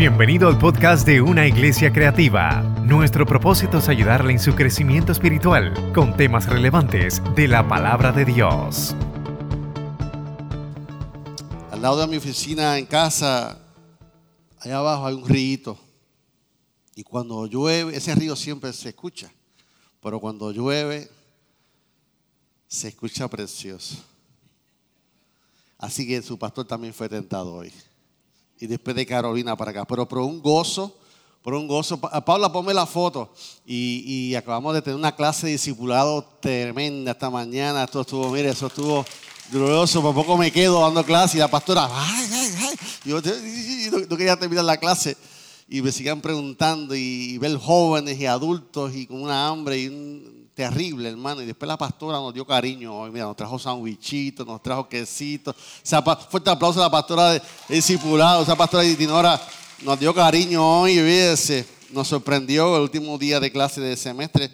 Bienvenido al podcast de Una Iglesia Creativa. Nuestro propósito es ayudarle en su crecimiento espiritual con temas relevantes de la palabra de Dios. Al lado de mi oficina en casa, allá abajo hay un río. Y cuando llueve, ese río siempre se escucha. Pero cuando llueve, se escucha precioso. Así que su pastor también fue tentado hoy y después de Carolina para acá. Pero por un gozo, por un gozo. Paula, ponme la foto. Y, acabamos de tener una clase de discipulado tremenda esta mañana. Esto estuvo, mire, eso estuvo glorioso. Por poco me quedo dando clase y la pastora, ay, ay, ay. Yo no, quería terminar la clase. Y me sigan preguntando y, ver jóvenes y adultos y con una hambre y un, terrible, hermano. Y después la pastora nos dio cariño hoy. Mira, nos trajo sandwichitos, nos trajo quesitos. fuerte aplauso a la pastora de, discipulado, esa pastora de Dinora nos dio cariño hoy. Y nos sorprendió el último día de clase de semestre.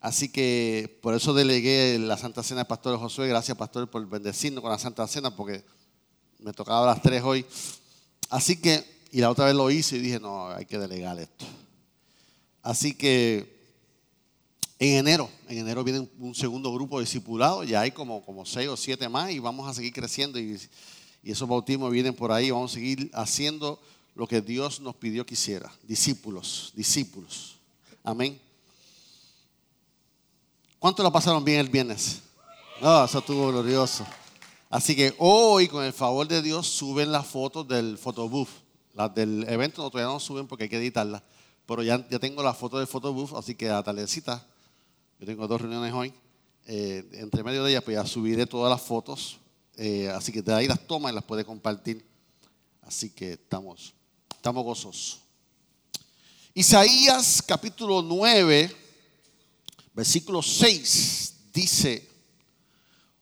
Así que por eso delegué la Santa Cena al pastor Josué. Gracias, pastor, por bendecirnos con la Santa Cena, porque me tocaba a las tres hoy. Así que, y la otra vez lo hice y dije, no, hay que delegar esto. Así que en enero, en enero viene un segundo grupo de ya hay como, como seis o siete más y vamos a seguir creciendo y, esos bautismos vienen por ahí, vamos a seguir haciendo lo que Dios nos pidió que hiciera, discípulos, discípulos. Amén. ¿Cuánto la pasaron bien el viernes? No, eso estuvo glorioso. Así que hoy, con el favor de Dios, suben las fotos del photobooth. Las del evento no, todavía no suben porque hay que editarlas. Pero ya, ya tengo la foto del photobooth, así que a tardecita yo tengo dos reuniones hoy. Eh, entre medio de ellas, pues ya subiré todas las fotos. Eh, así que de ahí las toma y las puede compartir. Así que estamos, estamos gozosos. Isaías capítulo 9, versículo 6 dice,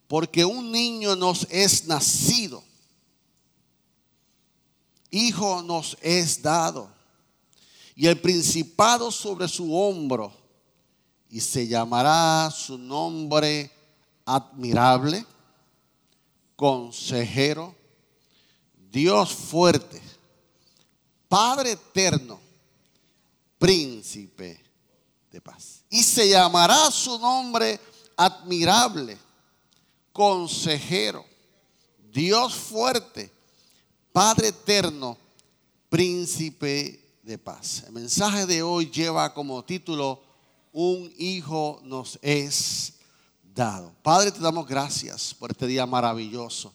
porque un niño nos es nacido, hijo nos es dado, y el principado sobre su hombro y se llamará su nombre admirable, consejero, Dios fuerte, Padre eterno, príncipe de paz. Y se llamará su nombre admirable, consejero, Dios fuerte, Padre eterno, príncipe de paz. El mensaje de hoy lleva como título un hijo nos es dado. Padre, te damos gracias por este día maravilloso.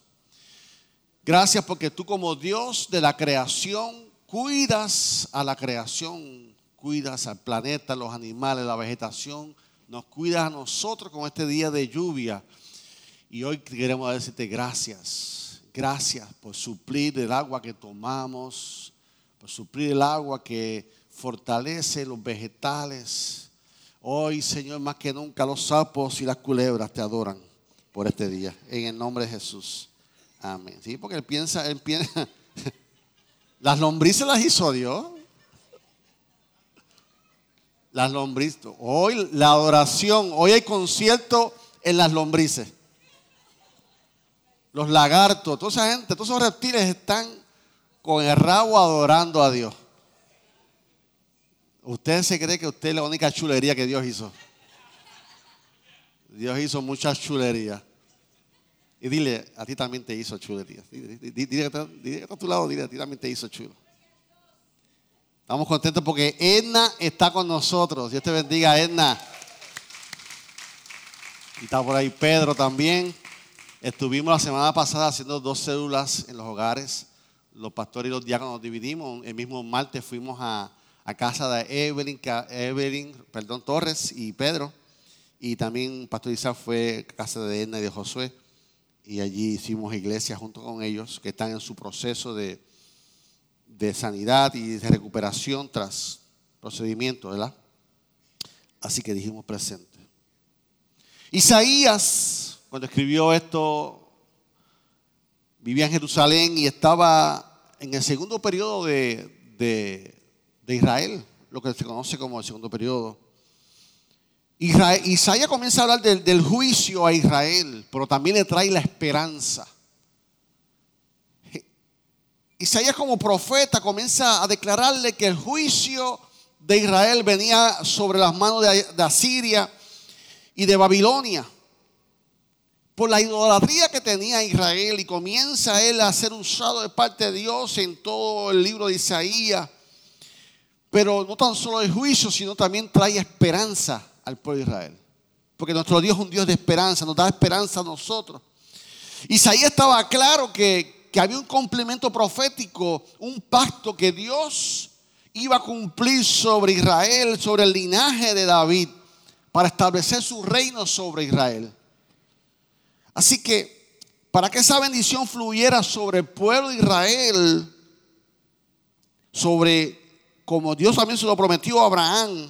Gracias porque tú como Dios de la creación cuidas a la creación, cuidas al planeta, los animales, la vegetación, nos cuidas a nosotros con este día de lluvia. Y hoy queremos decirte gracias, gracias por suplir el agua que tomamos, por suplir el agua que fortalece los vegetales, Hoy, Señor, más que nunca los sapos y las culebras te adoran por este día. En el nombre de Jesús. Amén. Sí, porque él piensa, él piensa, las lombrices las hizo Dios. Las lombrices. Hoy la adoración, hoy hay concierto en las lombrices. Los lagartos, toda esa gente, todos esos reptiles están con el rabo adorando a Dios. ¿Usted se cree que usted es la única chulería que Dios hizo? Dios hizo muchas chulerías. Y dile, a ti también te hizo chulería. Dile, dile, está a tu lado, dile, a ti también te hizo chulo. Estamos contentos porque Edna está con nosotros. Dios te bendiga, Edna. Y está por ahí Pedro también. Estuvimos la semana pasada haciendo dos células en los hogares. Los pastores y los diáconos nos dividimos. El mismo martes fuimos a, a casa de Evelyn, Evelyn perdón, Torres y Pedro. Y también Pastor Isaac fue a casa de Edna y de Josué. Y allí hicimos iglesia junto con ellos, que están en su proceso de, de sanidad y de recuperación tras procedimiento, ¿verdad? Así que dijimos presente. Isaías, cuando escribió esto, vivía en Jerusalén y estaba en el segundo periodo de de Israel, lo que se conoce como el segundo periodo. Isaías comienza a hablar del, juicio a Israel, pero también le trae la esperanza. Isaías como profeta comienza a declararle que el juicio de Israel venía sobre las manos de Asiria y de Babilonia por la idolatría que tenía Israel y comienza él a ser usado de parte de Dios en todo el libro de Isaías. Pero no tan solo el juicio, sino también trae esperanza al pueblo de Israel. Porque nuestro Dios es un Dios de esperanza, nos da esperanza a nosotros. Isaías estaba claro que, que había un complemento profético, un pacto que Dios iba a cumplir sobre Israel, sobre el linaje de David, para establecer su reino sobre Israel. Así que para que esa bendición fluyera sobre el pueblo de Israel, sobre como Dios también se lo prometió a Abraham,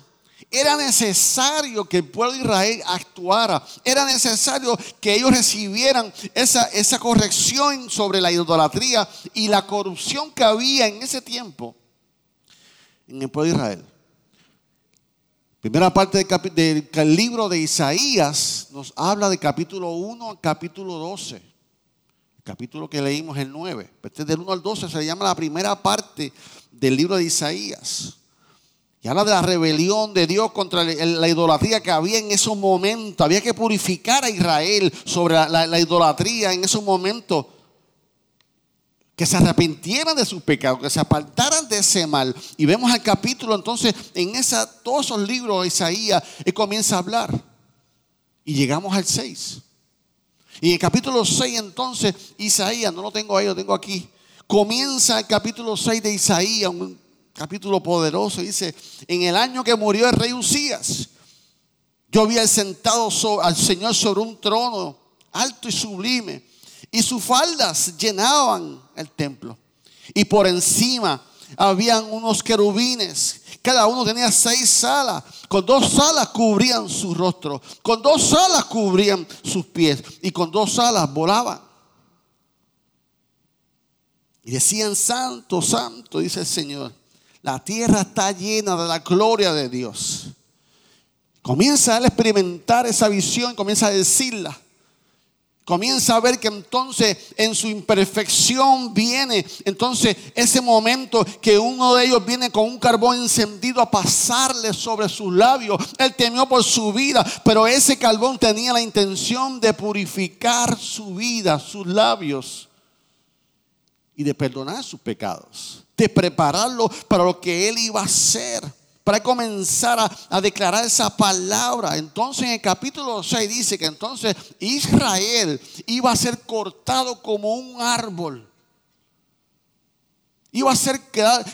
era necesario que el pueblo de Israel actuara. Era necesario que ellos recibieran esa, esa corrección sobre la idolatría y la corrupción que había en ese tiempo en el pueblo de Israel. Primera parte del, libro de Isaías nos habla de capítulo 1 al capítulo 12. El capítulo que leímos el 9. Este del 1 al 12 se llama la primera parte del libro de Isaías. Y habla de la rebelión de Dios contra la idolatría que había en esos momentos. Había que purificar a Israel sobre la, la idolatría en esos momentos que se arrepintieran de sus pecados, que se apartaran de ese mal. Y vemos el capítulo entonces en esa, todos esos libros de Isaías, él comienza a hablar. Y llegamos al 6. Y en el capítulo 6 entonces, Isaías, no lo tengo ahí, lo tengo aquí. Comienza el capítulo 6 de Isaías, un capítulo poderoso. Dice, en el año que murió el rey Usías, yo había sentado al Señor sobre un trono alto y sublime y sus faldas llenaban el templo. Y por encima habían unos querubines. Cada uno tenía seis salas. Con dos salas cubrían su rostro. Con dos salas cubrían sus pies. Y con dos salas volaban. Y decían, santo, santo, dice el Señor. La tierra está llena de la gloria de Dios. Comienza a experimentar esa visión, comienza a decirla comienza a ver que entonces en su imperfección viene entonces ese momento que uno de ellos viene con un carbón encendido a pasarle sobre sus labios. Él temió por su vida, pero ese carbón tenía la intención de purificar su vida, sus labios y de perdonar sus pecados, de prepararlo para lo que él iba a hacer para comenzar a, declarar esa palabra. Entonces en el capítulo 6 dice que entonces Israel iba a ser cortado como un árbol. Iba a ser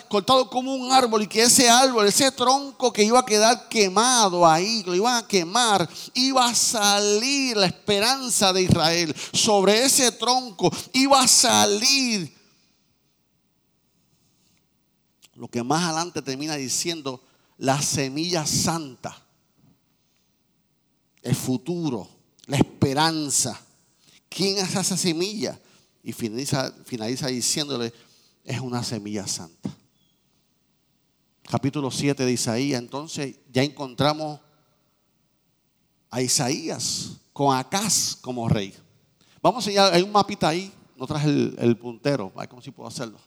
cortado como un árbol y que ese árbol, ese tronco que iba a quedar quemado ahí, lo iban a quemar, iba a salir la esperanza de Israel. Sobre ese tronco iba a salir lo que más adelante termina diciendo la semilla santa, el futuro, la esperanza. ¿Quién es esa semilla? Y finaliza, diciéndole, es una semilla santa. Capítulo 7 de Isaías, entonces ya encontramos a Isaías con Acaz como rey. Vamos a enseñar, hay un mapita ahí, no traje el, el puntero, a ver cómo si puedo hacerlo.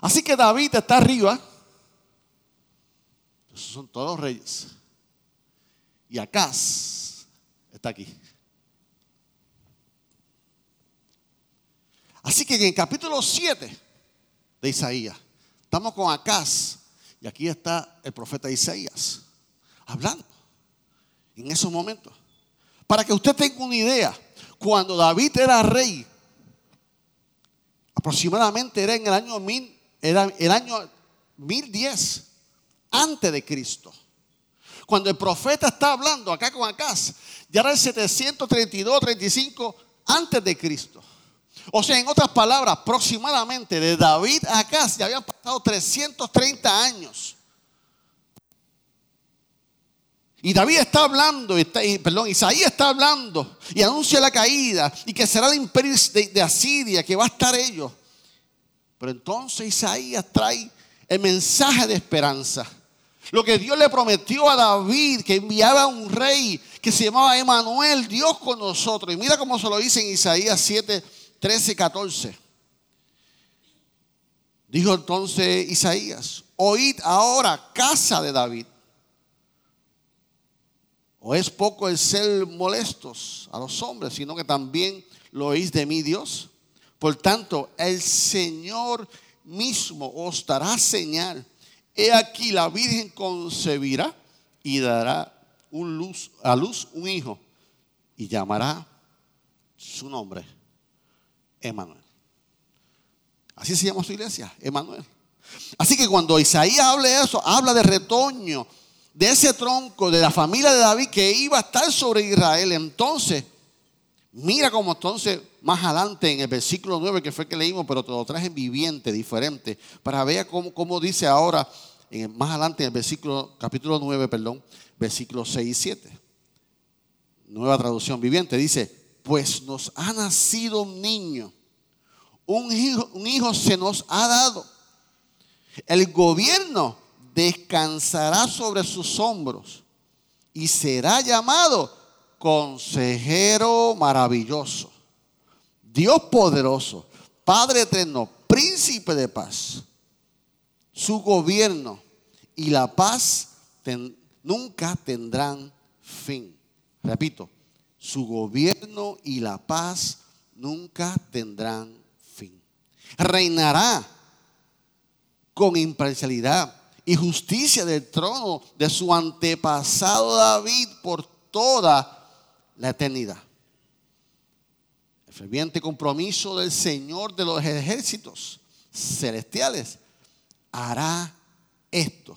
Así que David está arriba esos son todos reyes. Y Acaz está aquí. Así que en el capítulo 7 de Isaías, estamos con Acaz y aquí está el profeta Isaías hablando en esos momentos. Para que usted tenga una idea, cuando David era rey, aproximadamente era en el año mil, era el año 1010 antes de Cristo. Cuando el profeta está hablando acá con Acaz, ya era el 732, 35 antes de Cristo. O sea, en otras palabras, aproximadamente de David a Acaz ya habían pasado 330 años. Y David está hablando, perdón, Isaías está hablando y anuncia la caída y que será el imperio de, de Asiria, que va a estar ellos. Pero entonces Isaías trae el mensaje de esperanza. Lo que Dios le prometió a David, que enviaba un rey que se llamaba Emanuel, Dios con nosotros. Y mira cómo se lo dice en Isaías 7, 13, 14. Dijo entonces Isaías, oíd ahora, casa de David. ¿O es poco el ser molestos a los hombres, sino que también lo oís de mí, Dios? Por tanto, el Señor mismo os dará señal. He aquí la Virgen concebirá y dará un luz, a luz un hijo y llamará su nombre Emanuel. Así se llama su iglesia, Emanuel. Así que cuando Isaías habla de eso, habla de retoño, de ese tronco, de la familia de David que iba a estar sobre Israel. Entonces, mira cómo entonces, más adelante en el versículo 9, que fue que leímos, pero te lo traje viviente, diferente, para ver cómo, cómo dice ahora, más adelante en el versículo, capítulo 9, perdón, versículos 6 y 7. Nueva traducción viviente, dice, pues nos ha nacido un niño un hijo, un hijo se nos ha dado. El gobierno descansará sobre sus hombros y será llamado consejero maravilloso, Dios poderoso, Padre eterno, príncipe de paz. Su gobierno y la paz nunca tendrán fin. Repito, su gobierno y la paz nunca tendrán reinará con imparcialidad y justicia del trono de su antepasado David por toda la eternidad. El ferviente compromiso del Señor de los ejércitos celestiales hará esto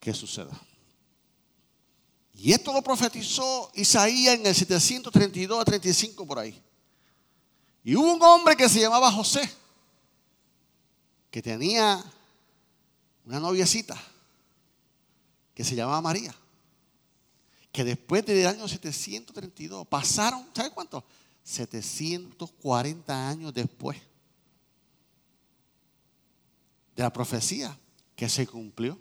que suceda. Y esto lo profetizó Isaías en el 732 a 35 por ahí. Y hubo un hombre que se llamaba José, que tenía una noviecita que se llamaba María, que después del año 732 pasaron, ¿sabe cuánto? 740 años después de la profecía que se cumplió.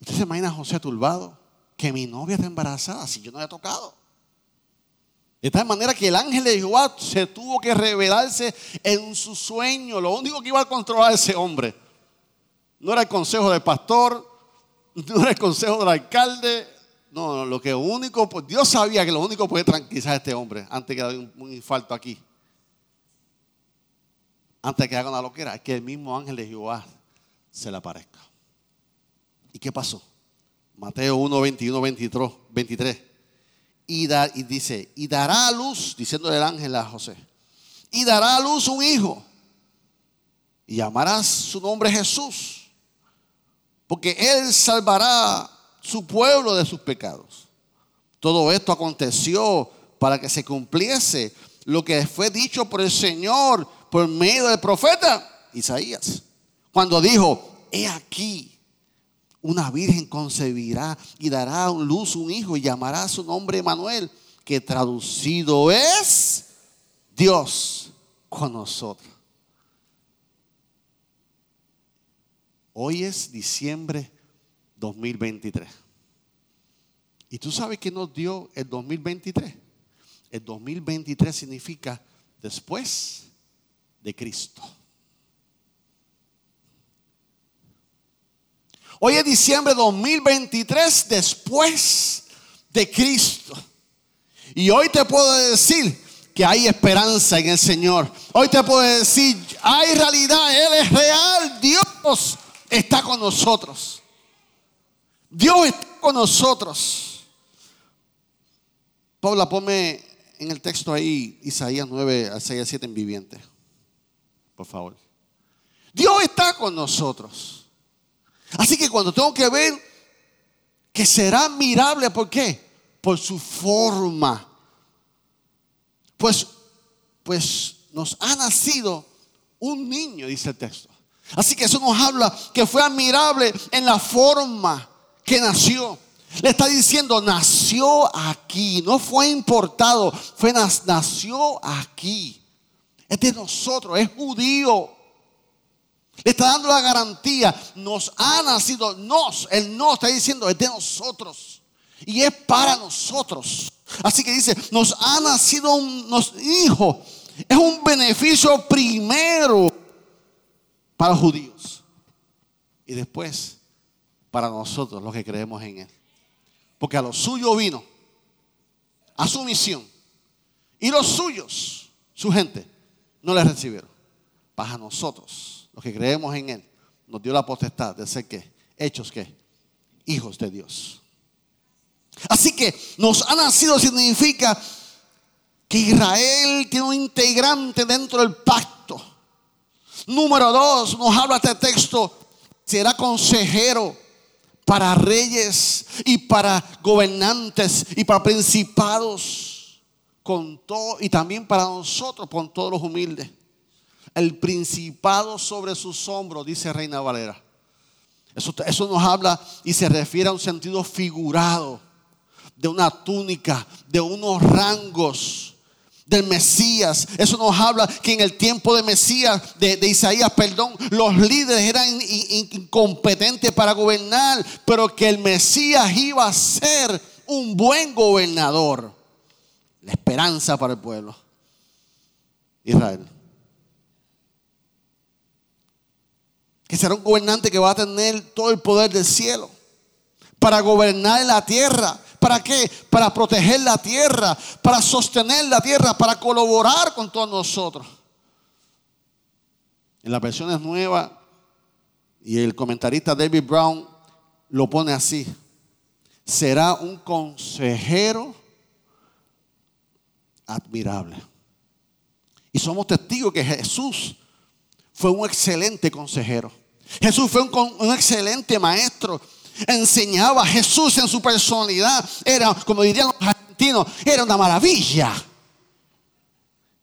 ¿Usted se imagina a José turbado? Que mi novia está embarazada si yo no había tocado. De tal manera que el ángel de Jehová se tuvo que revelarse en su sueño. Lo único que iba a controlar a ese hombre no era el consejo del pastor, no era el consejo del alcalde. No, lo que único, pues Dios sabía que lo único puede tranquilizar a este hombre antes que haya un, infarto aquí. Antes que haga una loquera, es que el mismo ángel de Jehová se le aparezca. ¿Y qué pasó? Mateo 1, 21, 23. 23 y, dice, y dará a luz, diciendo el ángel a José, y dará a luz un hijo, y llamarás su nombre Jesús, porque él salvará su pueblo de sus pecados. Todo esto aconteció para que se cumpliese lo que fue dicho por el Señor por medio del profeta Isaías, cuando dijo, he aquí, una virgen concebirá y dará a luz un hijo y llamará su nombre Manuel, que traducido es Dios con nosotros. Hoy es diciembre 2023. ¿Y tú sabes qué nos dio el 2023? El 2023 significa después de Cristo. Hoy es diciembre 2023 después de Cristo. Y hoy te puedo decir que hay esperanza en el Señor. Hoy te puedo decir, hay realidad, Él es real, Dios está con nosotros. Dios está con nosotros. Paula, ponme en el texto ahí Isaías 9 Isaías 7 en viviente. Por favor. Dios está con nosotros. Así que cuando tengo que ver que será admirable, ¿por qué? Por su forma. Pues, pues nos ha nacido un niño, dice el texto. Así que eso nos habla que fue admirable en la forma que nació. Le está diciendo, nació aquí, no fue importado, fue nació aquí. Es de nosotros, es judío. Le está dando la garantía. Nos ha nacido, nos, el no está diciendo, es de nosotros. Y es para nosotros. Así que dice, nos ha nacido un hijo es un beneficio primero para los judíos y después para nosotros los que creemos en Él. Porque a lo suyo vino, a su misión, y los suyos, su gente, no le recibieron. Para nosotros, los que creemos en Él, nos dio la potestad de ser que, hechos que, hijos de Dios. Así que nos ha nacido significa que Israel tiene un integrante dentro del pacto. Número dos, nos habla este texto, será consejero para reyes y para gobernantes y para principados con todo y también para nosotros con todos los humildes. El principado sobre sus hombros, dice Reina Valera. Eso, eso nos habla y se refiere a un sentido figurado de una túnica, de unos rangos del Mesías. Eso nos habla que en el tiempo de Mesías, de, Isaías, perdón, los líderes eran incompetentes para gobernar, pero que el Mesías iba a ser un buen gobernador. La esperanza para el pueblo. Israel. Que será un gobernante que va a tener todo el poder del cielo para gobernar la tierra ¿Para qué? Para proteger la tierra, para sostener la tierra, para colaborar con todos nosotros. En las versiones nuevas, y el comentarista David Brown lo pone así, será un consejero admirable. Y somos testigos que Jesús fue un excelente consejero. Jesús fue un, un excelente maestro enseñaba Jesús en su personalidad. Era, como dirían los argentinos, era una maravilla.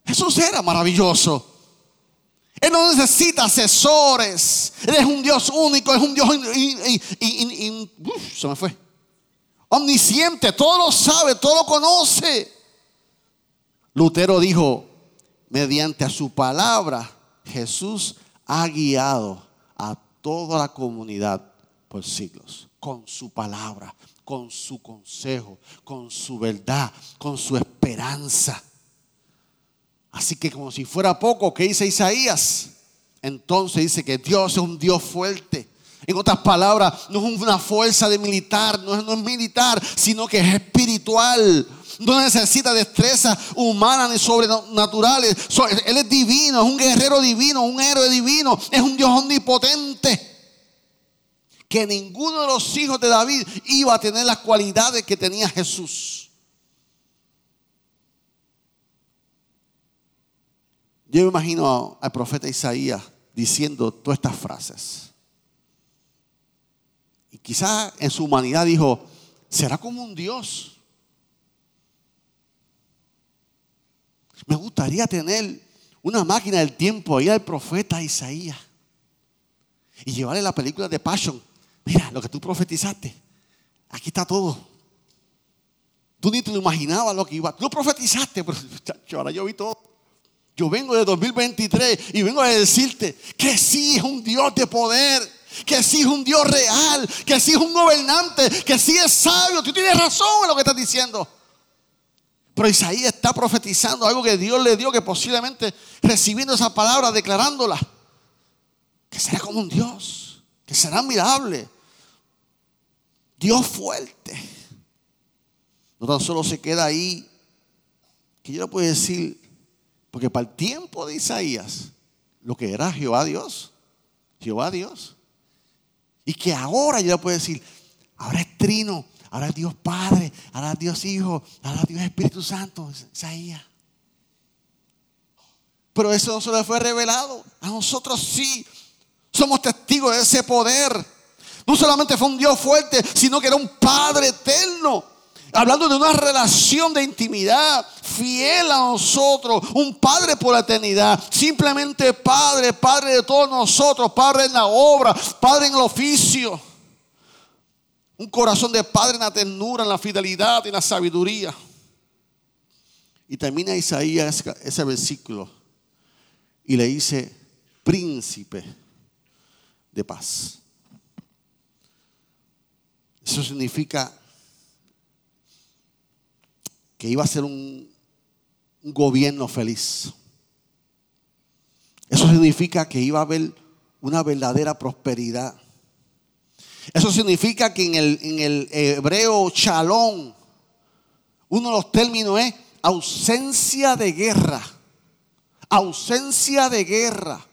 Jesús era maravilloso. Él no necesita asesores. Él es un Dios único, es un Dios... se me fue. Omnisciente, todo lo sabe, todo lo conoce. Lutero dijo, mediante a su palabra, Jesús ha guiado a toda la comunidad siglos, con su palabra, con su consejo, con su verdad, con su esperanza. Así que como si fuera poco, ¿qué dice Isaías? Entonces dice que Dios es un Dios fuerte. En otras palabras, no es una fuerza de militar, no es, no es militar, sino que es espiritual. No necesita destrezas humanas ni sobrenaturales. Él es divino, es un guerrero divino, un héroe divino, es un Dios omnipotente que ninguno de los hijos de David iba a tener las cualidades que tenía Jesús. Yo me imagino al profeta Isaías diciendo todas estas frases. Y quizás en su humanidad dijo, será como un Dios. Me gustaría tener una máquina del tiempo ahí al profeta Isaías y llevarle la película de Passion mira, lo que tú profetizaste, aquí está todo. Tú ni te lo imaginabas lo que iba. Tú profetizaste, pero ahora yo vi todo. Yo vengo de 2023 y vengo a decirte que sí es un Dios de poder, que sí es un Dios real, que sí es un gobernante, que sí es sabio. Tú tienes razón en lo que estás diciendo. Pero Isaías está profetizando algo que Dios le dio, que posiblemente recibiendo esa palabra, declarándola, que será como un Dios, que será admirable, Dios fuerte. No tan solo se queda ahí, que yo le puedo decir, porque para el tiempo de Isaías, lo que era Jehová Dios, Jehová Dios, y que ahora yo le puedo decir, ahora es Trino, ahora es Dios Padre, ahora es Dios Hijo, ahora es Dios Espíritu Santo, Isaías. Pero eso no se le fue revelado, a nosotros sí, somos testigos de ese poder. No solamente fue un Dios fuerte, sino que era un Padre eterno. Hablando de una relación de intimidad fiel a nosotros, un Padre por la eternidad, simplemente Padre, Padre de todos nosotros, Padre en la obra, Padre en el oficio. Un corazón de Padre en la ternura, en la fidelidad y en la sabiduría. Y termina Isaías ese versículo y le dice, príncipe de paz. Eso significa que iba a ser un, gobierno feliz. Eso significa que iba a haber una verdadera prosperidad. Eso significa que en el, en el hebreo chalón, uno de los términos es ausencia de guerra. Ausencia de guerra.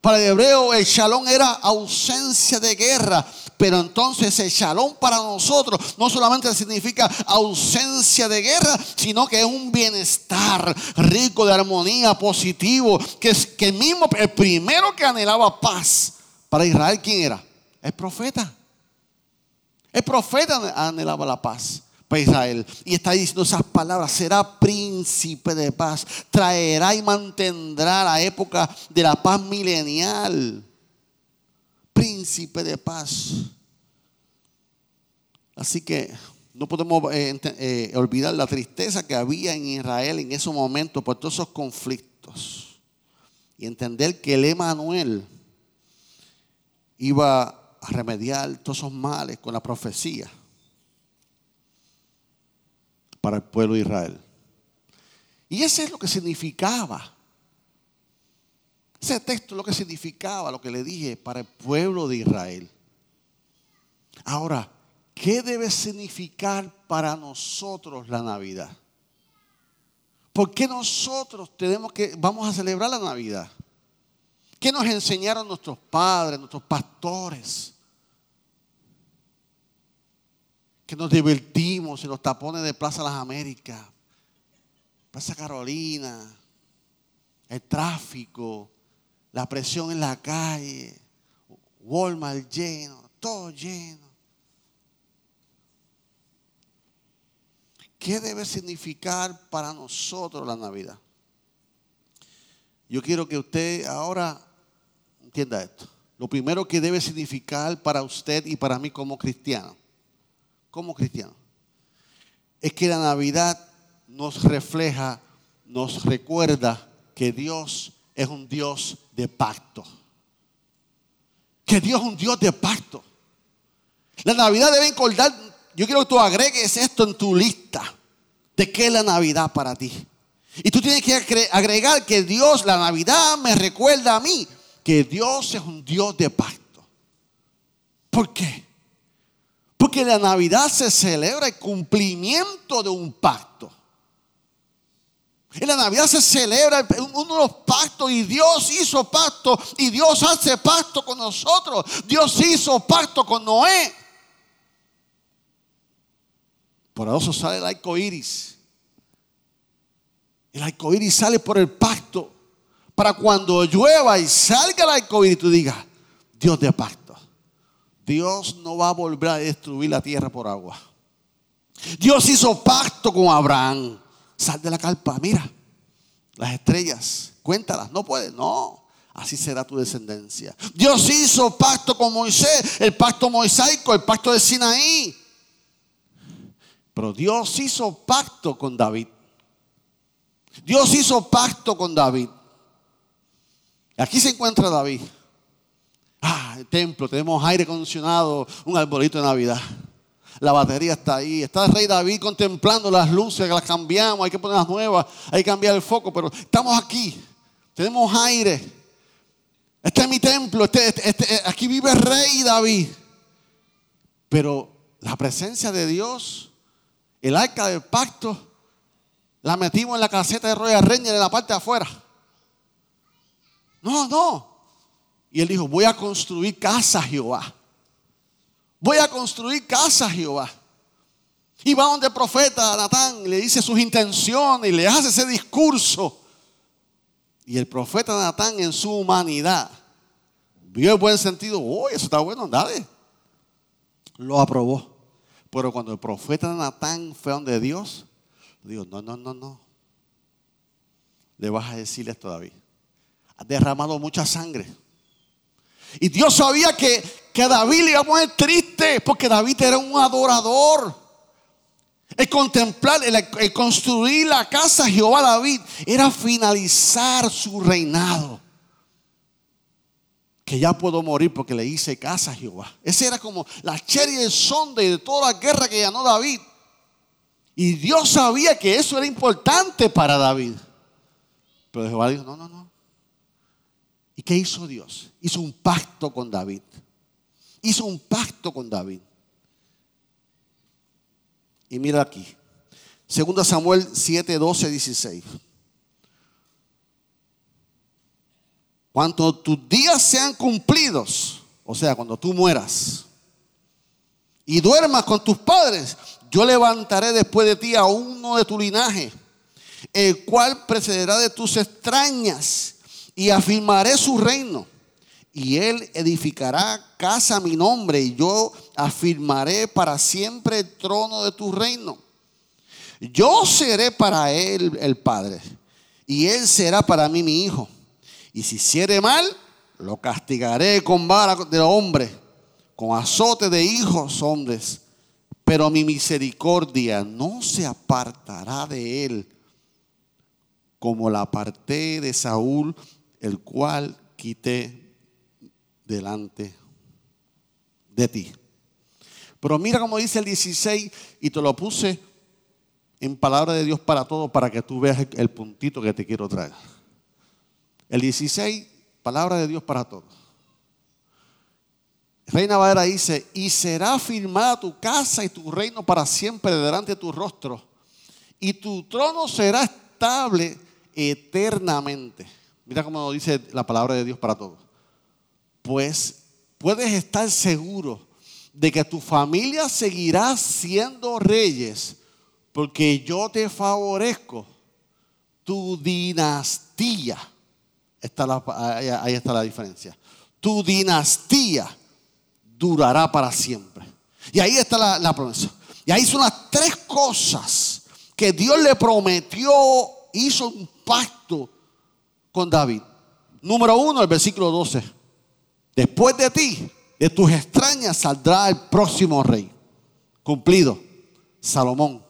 Para el hebreo el shalom era ausencia de guerra. Pero entonces el shalom para nosotros no solamente significa ausencia de guerra, sino que es un bienestar rico de armonía, positivo. Que, que mismo, el primero que anhelaba paz para Israel, ¿quién era? El profeta. El profeta anhelaba la paz para Israel. Y está diciendo esas palabras, será príncipe de paz, traerá y mantendrá la época de la paz milenial. Príncipe de paz. Así que no podemos eh, eh, olvidar la tristeza que había en Israel en esos momentos por todos esos conflictos. Y entender que el Emanuel iba a remediar todos esos males con la profecía para el pueblo de Israel. Y ese es lo que significaba. Ese texto es lo que significaba, lo que le dije, para el pueblo de Israel. Ahora, ¿qué debe significar para nosotros la Navidad? ¿Por qué nosotros tenemos que, vamos a celebrar la Navidad? ¿Qué nos enseñaron nuestros padres, nuestros pastores? Que nos divertimos en los tapones de Plaza Las Américas, Plaza Carolina, el tráfico, la presión en la calle, Walmart lleno, todo lleno. ¿Qué debe significar para nosotros la Navidad? Yo quiero que usted ahora entienda esto. Lo primero que debe significar para usted y para mí como cristiano como cristiano es que la Navidad nos refleja, nos recuerda que Dios es un Dios de pacto. Que Dios es un Dios de pacto. La Navidad debe acordar, yo quiero que tú agregues esto en tu lista de qué es la Navidad para ti. Y tú tienes que agregar que Dios, la Navidad me recuerda a mí que Dios es un Dios de pacto. ¿Por qué? Porque la Navidad se celebra el cumplimiento de un pacto. En la Navidad se celebra uno de los pactos y Dios hizo pacto y Dios hace pacto con nosotros. Dios hizo pacto con Noé. Por eso sale el arco iris. El arco sale por el pacto. Para cuando llueva y salga el arco iris, tú digas, Dios de pacto. Dios no va a volver a destruir la tierra por agua. Dios hizo pacto con Abraham. Sal de la carpa, mira, las estrellas, cuéntalas, no puedes, no. Así será tu descendencia. Dios hizo pacto con Moisés, el pacto mosaico, el pacto de Sinaí. Pero Dios hizo pacto con David. Dios hizo pacto con David. Aquí se encuentra David. Ah, el templo, tenemos aire acondicionado, un arbolito de Navidad. La batería está ahí. Está el rey David contemplando las luces, las cambiamos, hay que poner las nuevas, hay que cambiar el foco, pero estamos aquí. Tenemos aire. Este es mi templo, este, este, este eh, aquí vive el rey David. Pero la presencia de Dios, el arca del pacto, la metimos en la caseta de Royal Ranger en la parte de afuera. No, no. Y él dijo, voy a construir casa Jehová. Voy a construir casa Jehová. Y va donde el profeta Natán, le dice sus intenciones y le hace ese discurso. Y el profeta Natán en su humanidad vio el buen sentido. Oh, eso está bueno, dale. Lo aprobó. Pero cuando el profeta Natán fue donde Dios, dijo, no, no, no, no. Le vas a decirle esto David. Ha derramado mucha sangre. Y Dios sabía que, que David le iba a poner triste porque David era un adorador. El contemplar, el, construir la casa de Jehová David era finalizar su reinado. Que ya puedo morir porque le hice casa a Jehová. Ese era como la cherry del sonde de toda la guerra que ganó David. Y Dios sabía que eso era importante para David. Pero Jehová dijo, no, no, no. ¿Y qué hizo Dios? Hizo un pacto con David. Hizo un pacto con David. Y mira aquí. Segundo Samuel 7, 12, 16. Cuando tus días sean cumplidos, o sea, cuando tú mueras y duermas con tus padres, yo levantaré después de ti a uno de tu linaje, el cual precederá de tus extrañas y afirmaré su reino. Y él edificará casa a mi nombre y yo afirmaré para siempre el trono de tu reino. Yo seré para él el padre y él será para mí mi hijo. Y si hiciere mal, lo castigaré con vara de hombre, con azote de hijos hombres. Pero mi misericordia no se apartará de él, como la aparté de Saúl, el cual quité delante de ti. Pero mira como dice el 16, y te lo puse en palabra de Dios para todos, para que tú veas el puntito que te quiero traer. El 16, palabra de Dios para todos. Reina Valera dice, y será firmada tu casa y tu reino para siempre delante de tu rostro, y tu trono será estable eternamente. Mira cómo dice la palabra de Dios para todos. Pues puedes estar seguro de que tu familia seguirá siendo reyes, porque yo te favorezco tu dinastía ahí, está la diferencia. Tu dinastía durará para siempre. Y ahí está la, la promesa. Y ahí son las tres cosas que Dios le prometió, hizo un pacto con David. Número uno, el versículo 12. Después de ti, de tus extrañas, saldrá el próximo rey. Cumplido. Salomón.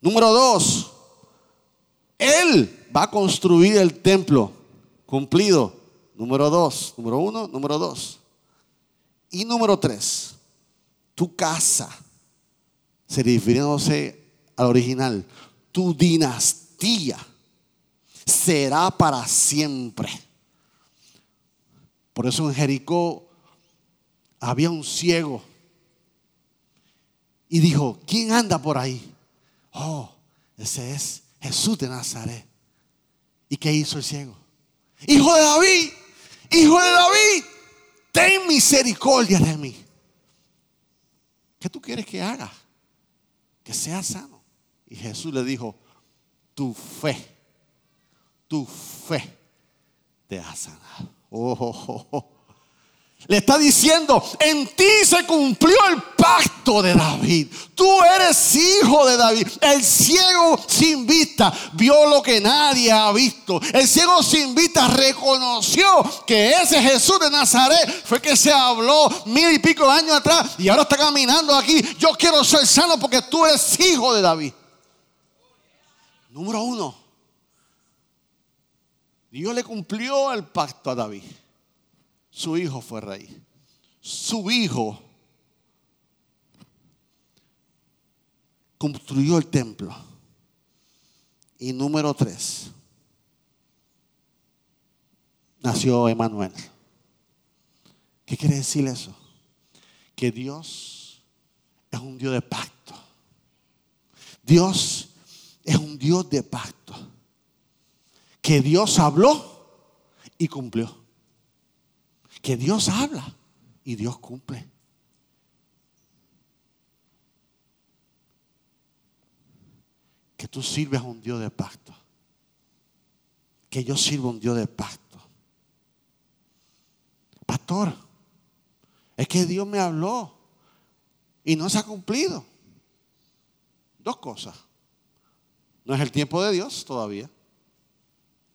Número dos, él va a construir el templo Cumplido. Número dos. Número uno, número dos. Y número tres. Tu casa. Se refiriéndose al original. Tu dinastía será para siempre. Por eso en Jericó había un ciego. Y dijo, ¿quién anda por ahí? Oh, ese es Jesús de Nazaret. ¿Y qué hizo el ciego? Hijo de David, hijo de David, ten misericordia de mí. ¿Qué tú quieres que haga? Que sea sano. Y Jesús le dijo, tu fe, tu fe te ha sanado. Oh, oh, oh, le está diciendo, en ti se cumplió el pacto de David. Tú eres hijo de David. El ciego sin vista vio lo que nadie ha visto. El ciego sin vista reconoció que ese Jesús de Nazaret fue que se habló mil y pico de años atrás y ahora está caminando aquí. Yo quiero ser sano porque tú eres hijo de David. Número uno. Dios le cumplió el pacto a David su hijo fue rey. Su hijo construyó el templo. Y número tres, nació Emanuel. ¿Qué quiere decir eso? Que Dios es un Dios de pacto. Dios es un Dios de pacto. Que Dios habló y cumplió que Dios habla y Dios cumple. Que tú sirves a un Dios de pacto. Que yo sirvo a un Dios de pacto. Pastor, es que Dios me habló y no se ha cumplido. Dos cosas. No es el tiempo de Dios todavía.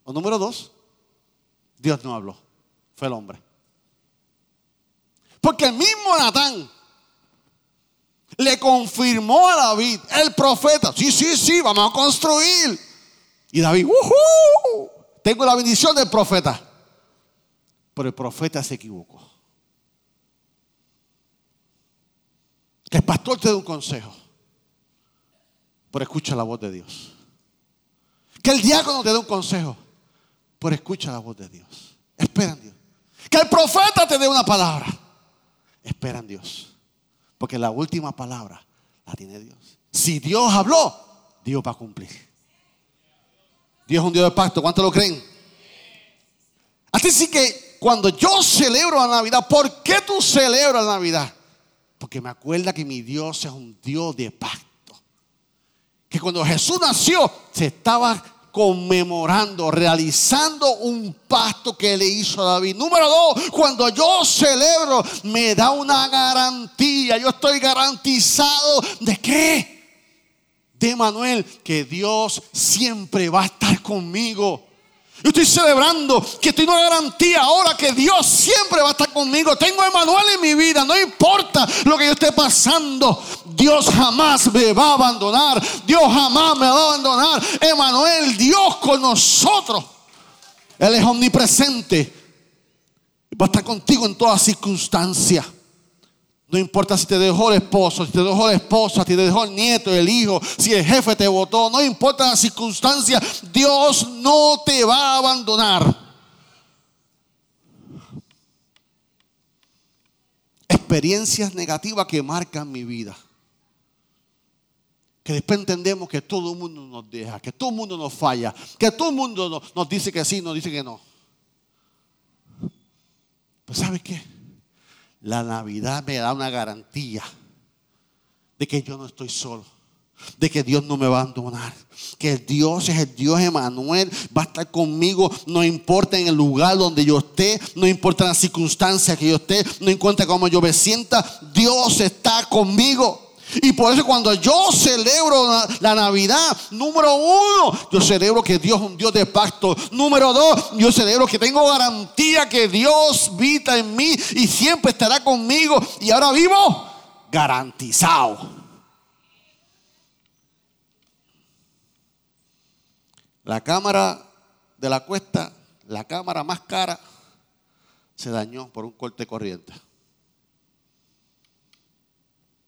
O número dos, Dios no habló. Fue el hombre. Porque el mismo Natán le confirmó a David, el profeta, sí, sí, sí, vamos a construir. Y David, uh tengo la bendición del profeta. Pero el profeta se equivocó. Que el pastor te dé un consejo. Pero escucha la voz de Dios. Que el diácono te dé un consejo. Pero escucha la voz de Dios. Espera en Dios. Que el profeta te dé una palabra. Espera en Dios. Porque la última palabra la tiene Dios. Si Dios habló, Dios va a cumplir. Dios es un Dios de pacto. ¿Cuántos lo creen? Así sí que cuando yo celebro la Navidad, ¿por qué tú celebras la Navidad? Porque me acuerda que mi Dios es un Dios de pacto. Que cuando Jesús nació, se estaba conmemorando, realizando un pacto que le hizo a David. Número dos, cuando yo celebro, me da una garantía. Yo estoy garantizado de qué? De Manuel, que Dios siempre va a estar conmigo. Yo estoy celebrando que tengo una garantía ahora que Dios siempre va a estar conmigo. Tengo a Emanuel en mi vida. No importa lo que yo esté pasando. Dios jamás me va a abandonar. Dios jamás me va a abandonar. Emanuel, Dios con nosotros. Él es omnipresente. Va a estar contigo en todas circunstancias. No importa si te dejó el esposo, si te dejó la esposa, si te dejó el nieto, el hijo, si el jefe te votó, no importa la circunstancia, Dios no te va a abandonar. Experiencias negativas que marcan mi vida. Que después entendemos que todo el mundo nos deja, que todo el mundo nos falla, que todo el mundo nos, dice que sí, nos dice que no. Pues ¿sabes qué? La Navidad me da una garantía de que yo no estoy solo. De que Dios no me va a abandonar. Que Dios es el Dios Emanuel. Va a estar conmigo. No importa en el lugar donde yo esté. No importa las circunstancias que yo esté. No importa cómo yo me sienta. Dios está conmigo. Y por eso cuando yo celebro la, Navidad, número uno, yo celebro que Dios es un Dios de pacto. Número dos, yo celebro que tengo garantía que Dios vita en mí y siempre estará conmigo. Y ahora vivo garantizado. La cámara de la cuesta, la cámara más cara, se dañó por un corte corriente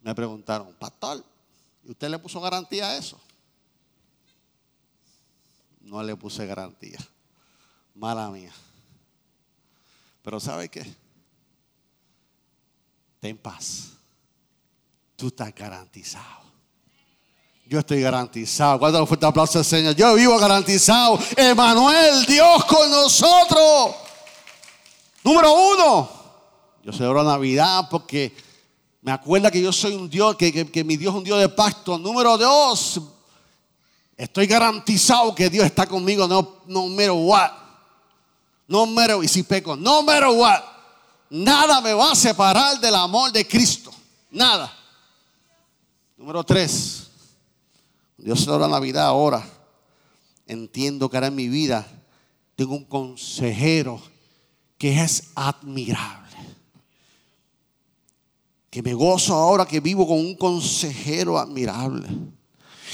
me preguntaron, pastor, ¿y usted le puso garantía a eso? No le puse garantía. Mala mía. Pero ¿sabe qué? Ten paz. Tú estás garantizado. Yo estoy garantizado. Guarda un fuerte aplauso al Señor. Yo vivo garantizado. Emanuel, Dios con nosotros. Número uno. Yo celebro Navidad porque me acuerda que yo soy un Dios, que, mi Dios es un Dios de pacto. Número dos, estoy garantizado que Dios está conmigo, no, no matter what. No matter, y si peco, no matter what. Nada me va a separar del amor de Cristo. Nada. Número tres, Dios la Navidad ahora. Entiendo que ahora en mi vida tengo un consejero que es admirable que me gozo ahora que vivo con un consejero admirable,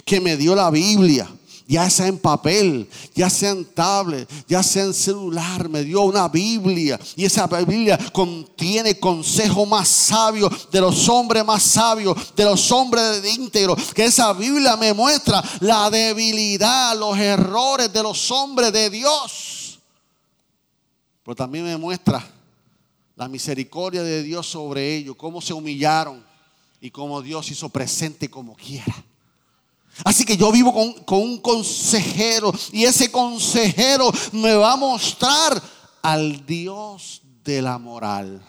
que me dio la Biblia, ya sea en papel, ya sea en tablet, ya sea en celular, me dio una Biblia. Y esa Biblia contiene consejo más sabio de los hombres más sabios, de los hombres de íntegro, que esa Biblia me muestra la debilidad, los errores de los hombres de Dios, pero también me muestra la misericordia de Dios sobre ellos, cómo se humillaron y cómo Dios hizo presente como quiera. Así que yo vivo con, con, un consejero y ese consejero me va a mostrar al Dios de la moral.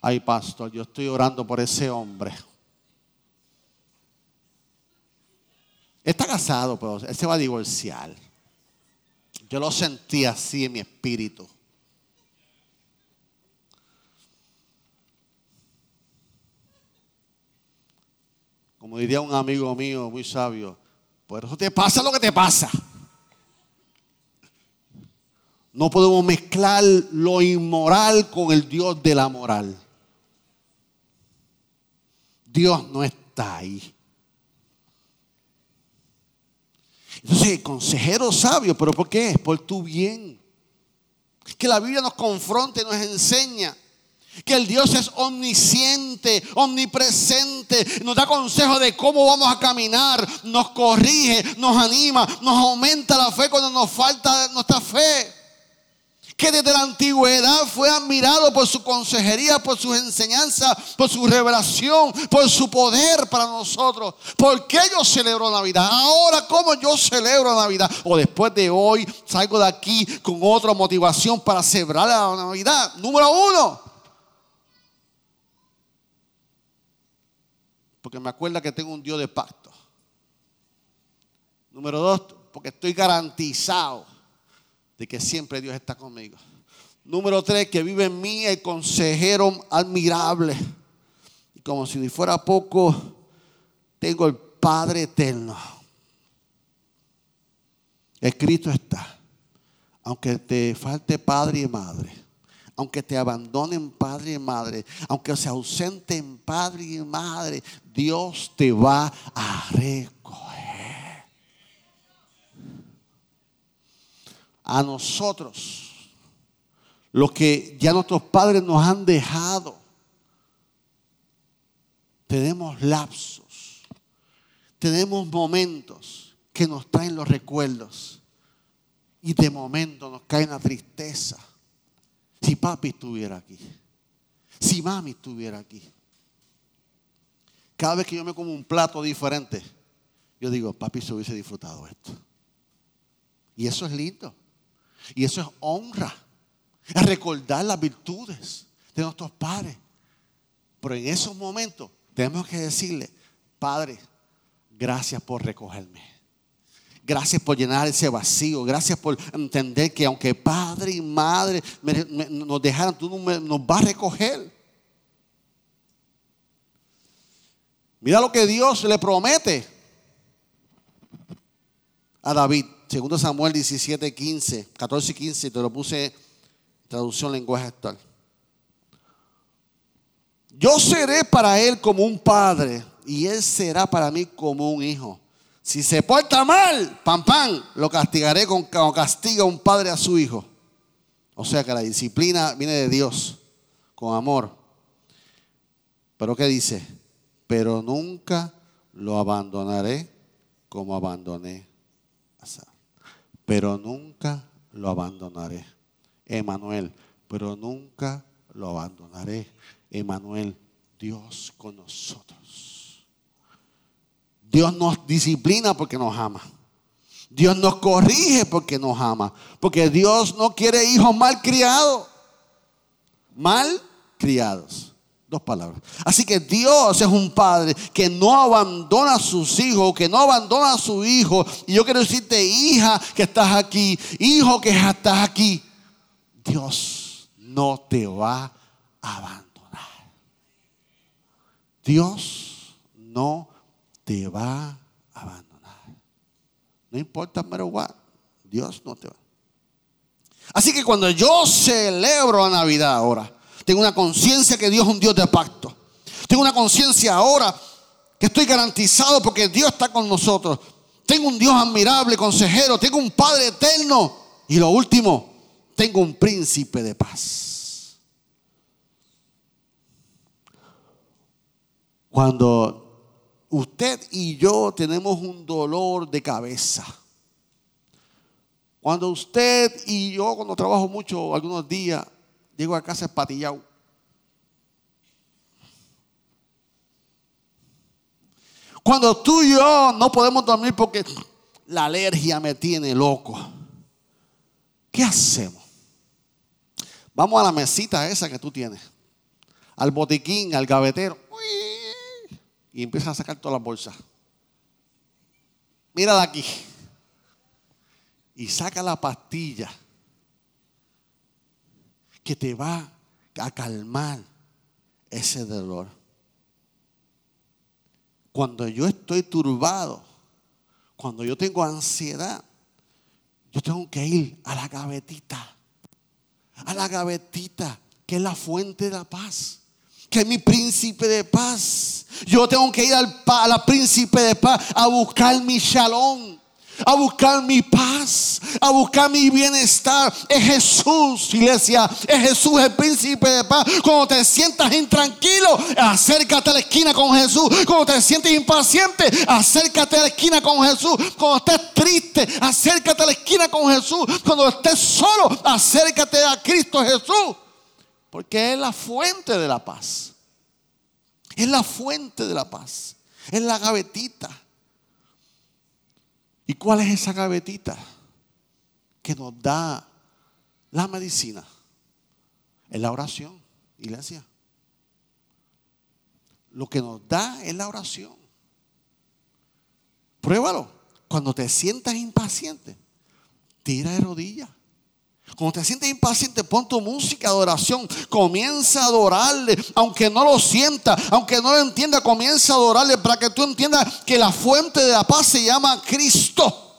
Ay, pastor, yo estoy orando por ese hombre. Está casado, pero él se va a divorciar. Yo lo sentí así en mi espíritu. Como diría un amigo mío muy sabio, por eso te pasa lo que te pasa. No podemos mezclar lo inmoral con el Dios de la moral. Dios no está ahí. Entonces, consejero sabio, pero ¿por qué? Por tu bien. Que la Biblia nos confronte, nos enseña que el Dios es omnisciente, omnipresente, nos da consejo de cómo vamos a caminar, nos corrige, nos anima, nos aumenta la fe cuando nos falta nuestra fe. que desde la antigüedad fue admirado por su consejería, por sus enseñanzas, por su revelación, por su poder para nosotros. ¿Por qué yo celebro Navidad? Ahora, ¿cómo yo celebro Navidad? O después de hoy salgo de aquí con otra motivación para celebrar la Navidad. Número uno. Porque me acuerda que tengo un Dios de pacto. Número dos, porque estoy garantizado de que siempre Dios está conmigo. Número tres, que vive en mí el consejero admirable. Y como si fuera poco, tengo el Padre eterno. Escrito está, aunque te falte padre y madre, aunque te abandonen padre y madre, aunque se ausenten padre y madre, Dios te va a recoger. a nosotros, los que ya nuestros padres nos han dejado, tenemos lapsos, tenemos momentos que nos traen los recuerdos y de momento nos cae la tristeza. Si papi estuviera aquí, si mami estuviera aquí. Cada vez que yo me como un plato diferente, yo digo, papi se hubiese disfrutado esto. Y eso es lindo. Y eso es honra. Es recordar las virtudes de nuestros padres. Pero en esos momentos tenemos que decirle, Padre, gracias por recogerme. Gracias por llenar ese vacío. Gracias por entender que aunque padre y madre nos dejaran, tú nos vas a recoger. Mira lo que Dios le promete a David. Segundo Samuel 17, 15, 14 y 15, te lo puse traducción lenguaje actual. Yo seré para él como un padre y él será para mí como un hijo. Si se porta mal, pam, pam, lo castigaré como castiga un padre a su hijo. O sea que la disciplina viene de Dios, con amor. Pero ¿qué dice? Pero nunca lo abandonaré como abandoné a Sara pero nunca lo abandonaré. Emanuel, pero nunca lo abandonaré. Emanuel, Dios con nosotros. Dios nos disciplina porque nos ama. Dios nos corrige porque nos ama. Porque Dios no quiere hijos mal criados. Mal criados. Dos palabras. Así que Dios es un padre que no abandona a sus hijos, que no abandona a su hijo. Y yo quiero decirte, hija que estás aquí, hijo que estás aquí, Dios no te va a abandonar. Dios no te va a abandonar. No importa, pero Dios no te va. Así que cuando yo celebro la Navidad ahora, tengo una conciencia que Dios es un Dios de pacto. Tengo una conciencia ahora que estoy garantizado porque Dios está con nosotros. Tengo un Dios admirable, consejero. Tengo un Padre eterno. Y lo último, tengo un príncipe de paz. Cuando usted y yo tenemos un dolor de cabeza. Cuando usted y yo, cuando trabajo mucho algunos días, Llego a casa espatillado. Cuando tú y yo no podemos dormir porque la alergia me tiene loco. ¿Qué hacemos? Vamos a la mesita esa que tú tienes. Al botiquín, al gavetero. Y empiezas a sacar todas las bolsas. Mírala aquí. Y saca la pastilla que te va a calmar ese dolor. Cuando yo estoy turbado, cuando yo tengo ansiedad, yo tengo que ir a la gavetita, a la gavetita, que es la fuente de la paz, que mi príncipe de paz. Yo tengo que ir al, a la príncipe de paz a buscar mi shalom a buscar mi paz, a buscar mi bienestar. Es Jesús, iglesia. Es Jesús el príncipe de paz. Cuando te sientas intranquilo, acércate a la esquina con Jesús. Cuando te sientes impaciente, acércate a la esquina con Jesús. Cuando estés triste, acércate a la esquina con Jesús. Cuando estés solo, acércate a Cristo Jesús. Porque es la fuente de la paz. Es la fuente de la paz. Es la gavetita. ¿Y cuál es esa gavetita que nos da la medicina? Es la oración, iglesia. Lo que nos da es la oración. Pruébalo. Cuando te sientas impaciente, tira de rodillas. Cuando te sientes impaciente, pon tu música de oración. Comienza a adorarle, aunque no lo sienta, aunque no lo entienda, comienza a adorarle para que tú entiendas que la fuente de la paz se llama Cristo.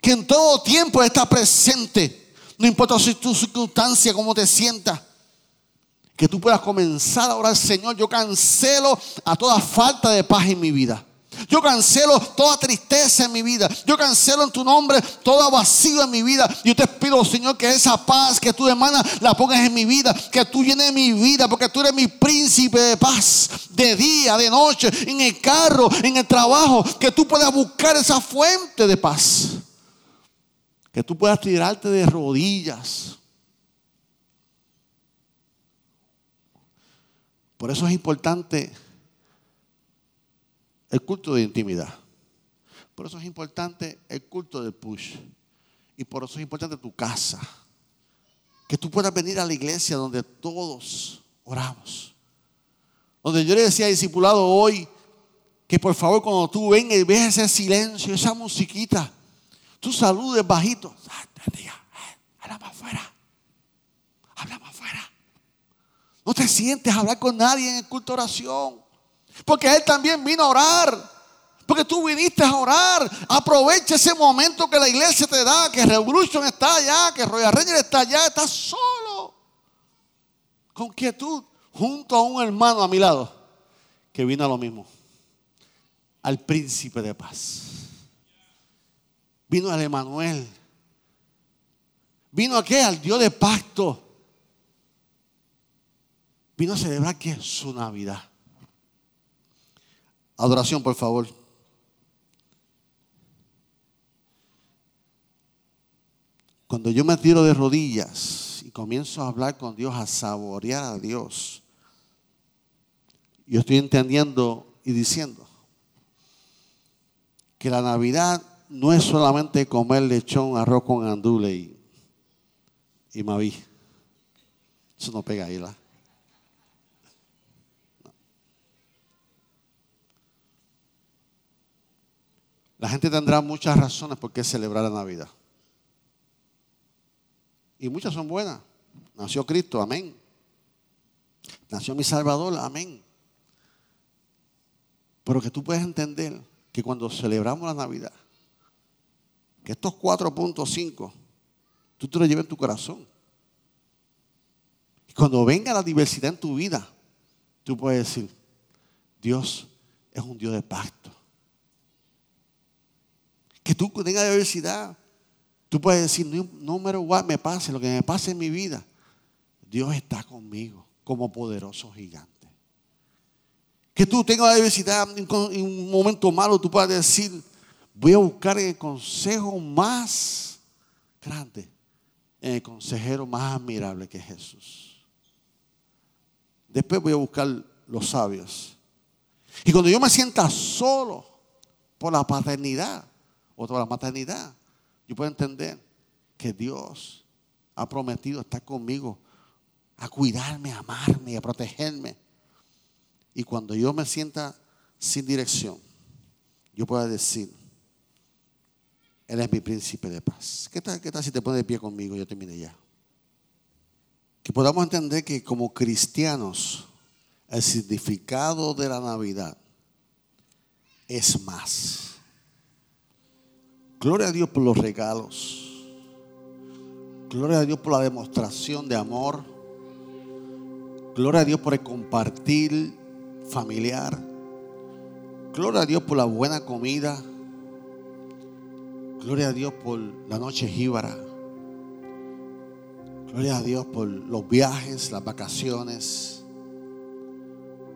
Que en todo tiempo está presente. No importa si tu circunstancia, cómo te sientas. Que tú puedas comenzar a orar, Señor, yo cancelo a toda falta de paz en mi vida. Yo cancelo toda tristeza en mi vida. Yo cancelo en tu nombre todo vacío en mi vida. Yo te pido, Señor, que esa paz que tú demandas la pongas en mi vida. Que tú llenes mi vida. Porque tú eres mi príncipe de paz. De día, de noche, en el carro, en el trabajo. Que tú puedas buscar esa fuente de paz. Que tú puedas tirarte de rodillas. Por eso es importante el culto de intimidad. Por eso es importante el culto del push. Y por eso es importante tu casa. Que tú puedas venir a la iglesia donde todos oramos. Donde yo le decía a discipulado hoy que por favor cuando tú vengas y ves ese silencio, esa musiquita, tú saludes bajito. Habla más afuera. Habla más afuera. No te sientes a hablar con nadie en el culto de oración. Porque Él también vino a orar. Porque tú viniste a orar. Aprovecha ese momento que la iglesia te da, que Revolution está allá, que Royal Ranger está allá, estás solo. Con quietud, junto a un hermano a mi lado, que vino a lo mismo. Al príncipe de paz. Vino al Emanuel. Vino a qué? Al Dios de pacto. Vino a celebrar que su Navidad. Adoración, por favor. Cuando yo me tiro de rodillas y comienzo a hablar con Dios, a saborear a Dios, yo estoy entendiendo y diciendo que la Navidad no es solamente comer lechón, arroz con andule y, y maví. Eso no pega ahí, ¿la? La gente tendrá muchas razones por qué celebrar la Navidad. Y muchas son buenas. Nació Cristo, amén. Nació mi Salvador, amén. Pero que tú puedes entender que cuando celebramos la Navidad, que estos 4.5, tú te lo lleves en tu corazón. Y cuando venga la diversidad en tu vida, tú puedes decir, Dios es un Dios de pacto que tú tengas diversidad. Tú puedes decir, no matter what me pase, lo que me pase en mi vida, Dios está conmigo como poderoso gigante. Que tú tengas diversidad en un momento malo, tú puedes decir, voy a buscar el consejo más grande, en el consejero más admirable que es Jesús. Después voy a buscar los sabios. Y cuando yo me sienta solo por la paternidad, o toda la maternidad, yo puedo entender que Dios ha prometido estar conmigo, a cuidarme, a amarme, a protegerme. Y cuando yo me sienta sin dirección, yo puedo decir, Él es mi príncipe de paz. ¿Qué tal, qué tal si te pones de pie conmigo? Yo terminé ya. Que podamos entender que como cristianos, el significado de la Navidad es más. Gloria a Dios por los regalos. Gloria a Dios por la demostración de amor. Gloria a Dios por el compartir familiar. Gloria a Dios por la buena comida. Gloria a Dios por la noche jíbara. Gloria a Dios por los viajes, las vacaciones.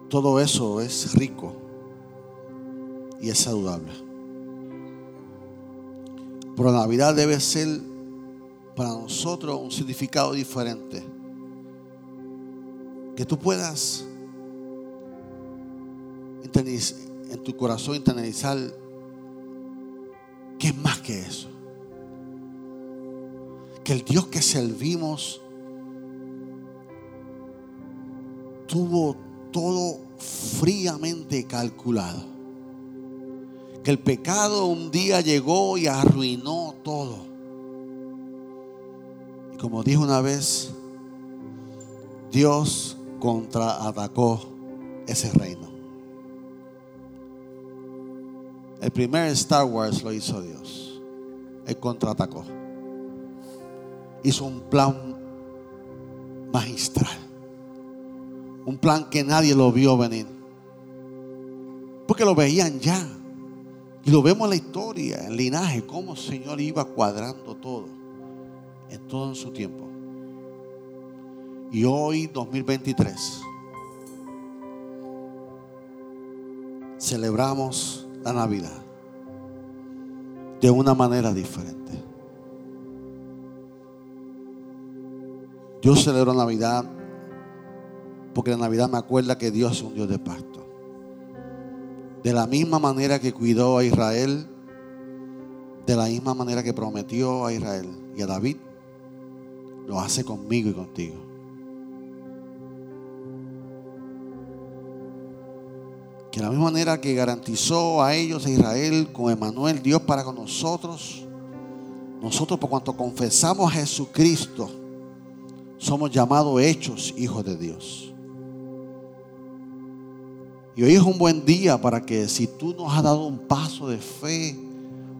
Todo eso es rico y es saludable. Pero Navidad debe ser para nosotros un significado diferente. Que tú puedas en tu corazón internalizar que es más que eso. Que el Dios que servimos tuvo todo fríamente calculado. Que el pecado un día llegó y arruinó todo. Y como dijo una vez, Dios contraatacó ese reino. El primer Star Wars lo hizo Dios. Él contraatacó. Hizo un plan magistral. Un plan que nadie lo vio venir. Porque lo veían ya. Y lo vemos en la historia, en linaje, cómo el Señor iba cuadrando todo. En todo en su tiempo. Y hoy, 2023, celebramos la Navidad de una manera diferente. Yo celebro Navidad porque la Navidad me acuerda que Dios es un Dios de pacto. De la misma manera que cuidó a Israel, de la misma manera que prometió a Israel y a David, lo hace conmigo y contigo. Que de la misma manera que garantizó a ellos, a Israel, con Emanuel, Dios para con nosotros, nosotros por cuanto confesamos a Jesucristo, somos llamados hechos hijos de Dios. Y hoy es un buen día para que si tú nos has dado un paso de fe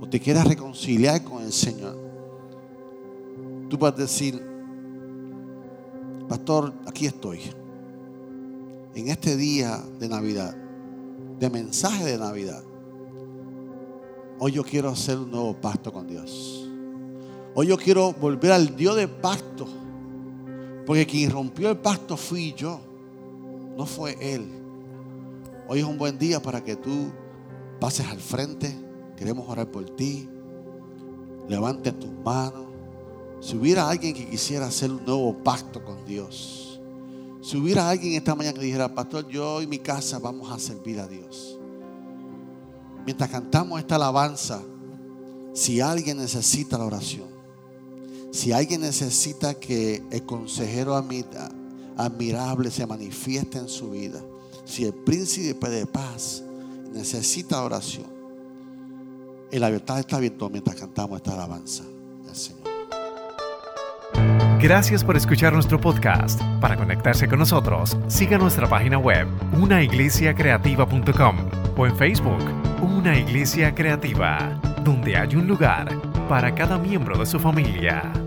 o te quieras reconciliar con el Señor, tú puedes decir, pastor, aquí estoy. En este día de Navidad de mensaje de Navidad. Hoy yo quiero hacer un nuevo pacto con Dios. Hoy yo quiero volver al Dios de pacto. Porque quien rompió el pacto fui yo. No fue Él. Hoy es un buen día para que tú pases al frente. Queremos orar por ti. Levante tus manos. Si hubiera alguien que quisiera hacer un nuevo pacto con Dios si hubiera alguien esta mañana que dijera, pastor, yo y mi casa vamos a servir a Dios. Mientras cantamos esta alabanza, si alguien necesita la oración, si alguien necesita que el consejero admirable se manifieste en su vida, si el príncipe de paz necesita oración, la libertad está abierta mientras cantamos esta alabanza al Señor. Gracias por escuchar nuestro podcast. Para conectarse con nosotros, siga nuestra página web, unaiglesiacreativa.com o en Facebook, Una Iglesia Creativa, donde hay un lugar para cada miembro de su familia.